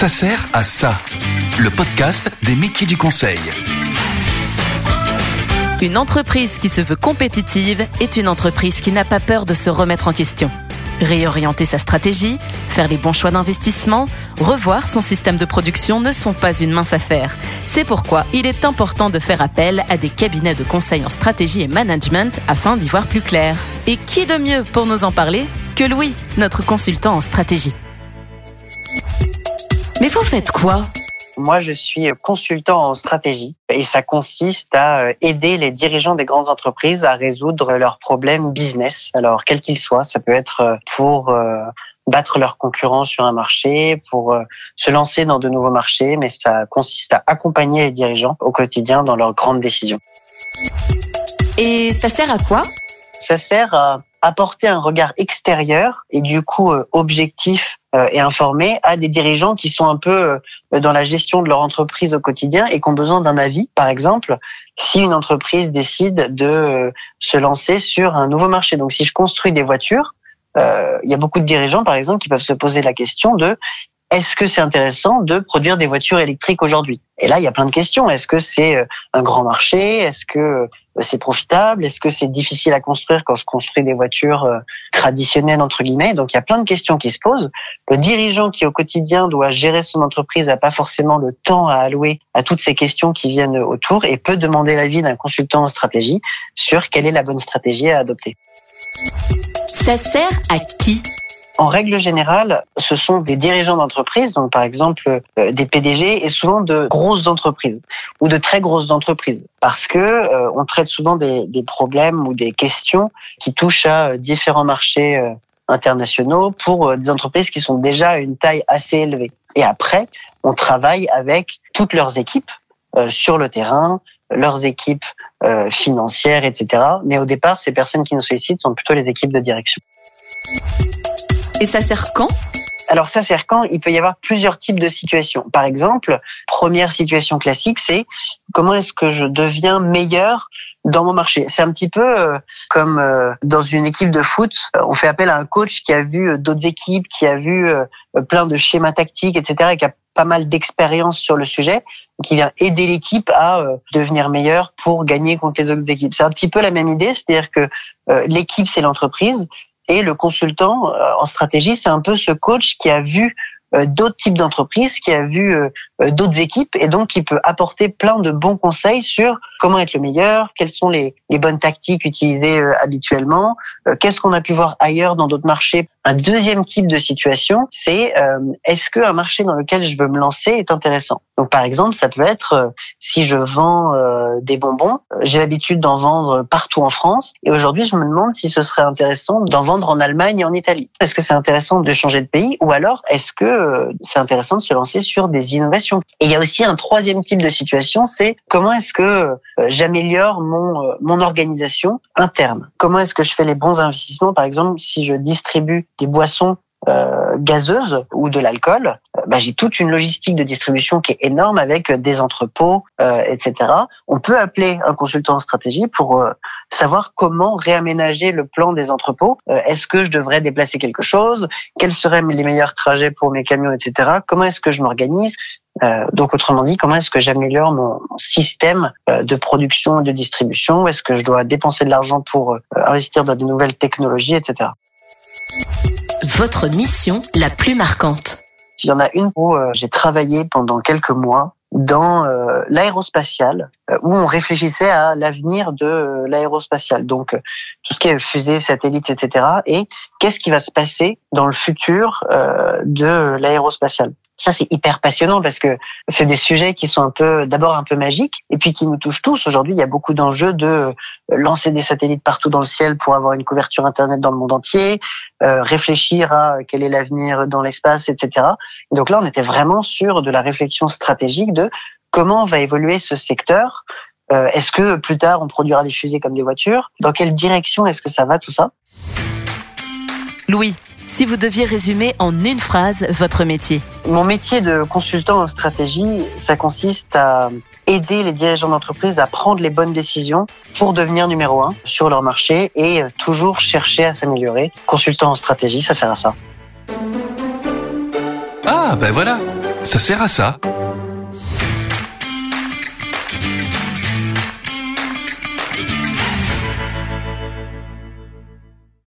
Ça sert à ça. Le podcast des métiers du conseil. Une entreprise qui se veut compétitive est une entreprise qui n'a pas peur de se remettre en question. Réorienter sa stratégie, faire les bons choix d'investissement, revoir son système de production ne sont pas une mince affaire. C'est pourquoi il est important de faire appel à des cabinets de conseil en stratégie et management afin d'y voir plus clair. Et qui de mieux pour nous en parler que Louis, notre consultant en stratégie? Mais vous faites quoi moi, je suis consultant en stratégie et ça consiste à euh, aider les dirigeants des grandes entreprises à résoudre leurs problèmes business. Alors, quels qu'ils soient, ça peut être euh, pour euh, battre leurs concurrents sur un marché, pour se lancer dans de nouveaux marchés, mais ça consiste à accompagner les dirigeants au quotidien dans leurs grandes décisions. Et ça sert à quoi? Ça sert à apporter un regard extérieur et du coup objectif euh, et informer à des dirigeants qui sont un peu euh, dans la gestion de leur entreprise au quotidien et qui ont besoin d'un avis. Par exemple, si une entreprise décide de euh, se lancer sur un nouveau marché. Donc, si je construis des voitures, il y a beaucoup de dirigeants, par exemple, qui peuvent se poser la question de est-ce que c'est intéressant de produire des voitures électriques aujourd'hui? Et là, il y a plein de questions. Est-ce que c'est euh, un grand marché? Est-ce que euh, c'est profitable? Est-ce que c'est difficile à construire quand on se construit des voitures euh, traditionnelles entre guillemets? Donc il y a plein de questions qui se posent. Le dirigeant qui au quotidien doit gérer son entreprise n'a pas forcément le temps à allouer à toutes ces questions qui viennent autour et peut demander l'avis d'un consultant en stratégie sur quelle est la bonne stratégie à adopter. Ça sert à qui? En règle générale, ce sont des dirigeants d'entreprise, donc par exemple euh, des PDG, et souvent de grosses entreprises ou de très grosses entreprises, parce que euh, on traite souvent des, des, problèmes ou des questions qui touchent à euh, différents marchés internationaux pour des entreprises qui sont déjà à une taille assez élevée. Et après, on travaille avec toutes leurs équipes sur le terrain, leurs équipes financières, etc. Mais au départ, ces personnes qui nous sollicitent sont plutôt les équipes de direction. Et ça sert quand? Alors ça sert quand? Il peut y avoir plusieurs types de situations. Par exemple, première situation classique, c'est comment est-ce que je deviens meilleur dans mon marché? C'est un petit peu euh, comme euh, dans une équipe de foot, on fait appel à un coach qui a vu euh, d'autres équipes, qui a vu plein de schémas tactiques, etc., et qui a pas mal d'expérience sur le sujet, qui vient aider l'équipe à devenir meilleure pour gagner contre les autres équipes. C'est un petit peu la même idée, c'est-à-dire que l'équipe, c'est l'entreprise, et le consultant euh, en stratégie, c'est un peu ce coach qui a vu euh, d'autres types d'entreprises, qui a vu euh, d'autres équipes et donc qui peut apporter plein de bons conseils sur comment être le meilleur, quelles sont les, les bonnes tactiques utilisées habituellement, qu'est-ce qu'on a pu voir ailleurs dans d'autres marchés. Un deuxième type de situation, c'est est-ce qu'un marché dans lequel je veux me lancer est intéressant? Donc par exemple, ça peut être euh, si je vends euh, des bonbons, euh, j'ai l'habitude d'en vendre partout en France et aujourd'hui je me demande si ce serait intéressant d'en vendre en Allemagne et en Italie. Est-ce que c'est intéressant de changer de pays ou alors est-ce que c'est intéressant de se lancer sur des innovations? Et il y a aussi un troisième type de situation, c'est comment est-ce que j'améliore mon mon organisation interne? Comment est-ce que je fais les bons investissements? Par exemple si je distribue des boissons euh, ou de l'alcool, euh, bah, j'ai toute une logistique de distribution qui est énorme avec des entrepôts, euh, etc. On peut appeler un consultant en stratégie pour savoir comment réaménager le plan des entrepôts. est-ce que je devrais déplacer quelque chose? Quels seraient les meilleurs trajets pour mes camions, etc. Comment est-ce que je m'organise? Donc, autrement dit, comment est-ce que j'améliore mon système de production et de distribution? Est-ce que je dois dépenser de l'argent pour investir dans de nouvelles technologies, etc votre mission la plus marquante Il y en a une où euh, j'ai travaillé pendant quelques mois dans euh, l'aérospatial, euh, où on réfléchissait à l'avenir de l'aérospatial. Donc, tout ce qui est fusée, satellite, etc. Et qu'est-ce qui va se passer dans le futur de l'aérospatial ça, c'est hyper passionnant parce que c'est des sujets qui sont un peu, d'abord un peu magiques et puis qui nous touchent tous. Aujourd'hui, il y a beaucoup d'enjeux de lancer des satellites partout dans le ciel pour avoir une couverture Internet dans le monde entier, euh, réfléchir à quel est l'avenir dans l'espace, etc. donc là, on était vraiment sur de la réflexion stratégique de comment va évoluer ce secteur. Euh, est-ce que plus tard, on produira des fusées comme des voitures? Dans quelle direction est-ce que ça va tout ça? Louis, si vous deviez résumer en une phrase votre métier Mon métier de consultant en stratégie, ça consiste à aider les dirigeants d'entreprise à prendre les bonnes décisions pour devenir numéro un sur leur marché et toujours chercher à s'améliorer. Consultant en stratégie, ça sert à ça. Ah, ben voilà Ça sert à ça